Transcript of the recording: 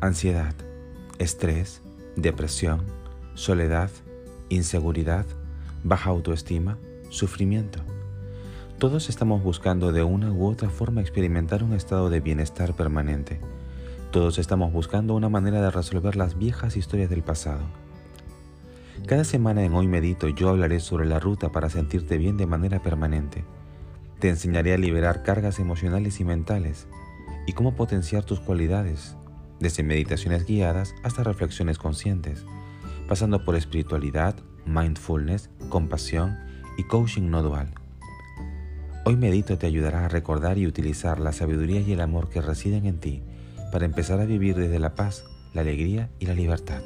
ansiedad, estrés, depresión, soledad, inseguridad, baja autoestima, sufrimiento. Todos estamos buscando de una u otra forma experimentar un estado de bienestar permanente. Todos estamos buscando una manera de resolver las viejas historias del pasado. Cada semana en Hoy Medito yo hablaré sobre la ruta para sentirte bien de manera permanente. Te enseñaré a liberar cargas emocionales y mentales y cómo potenciar tus cualidades, desde meditaciones guiadas hasta reflexiones conscientes, pasando por espiritualidad, mindfulness, compasión y coaching no dual. Hoy Medito te ayudará a recordar y utilizar la sabiduría y el amor que residen en ti para empezar a vivir desde la paz, la alegría y la libertad.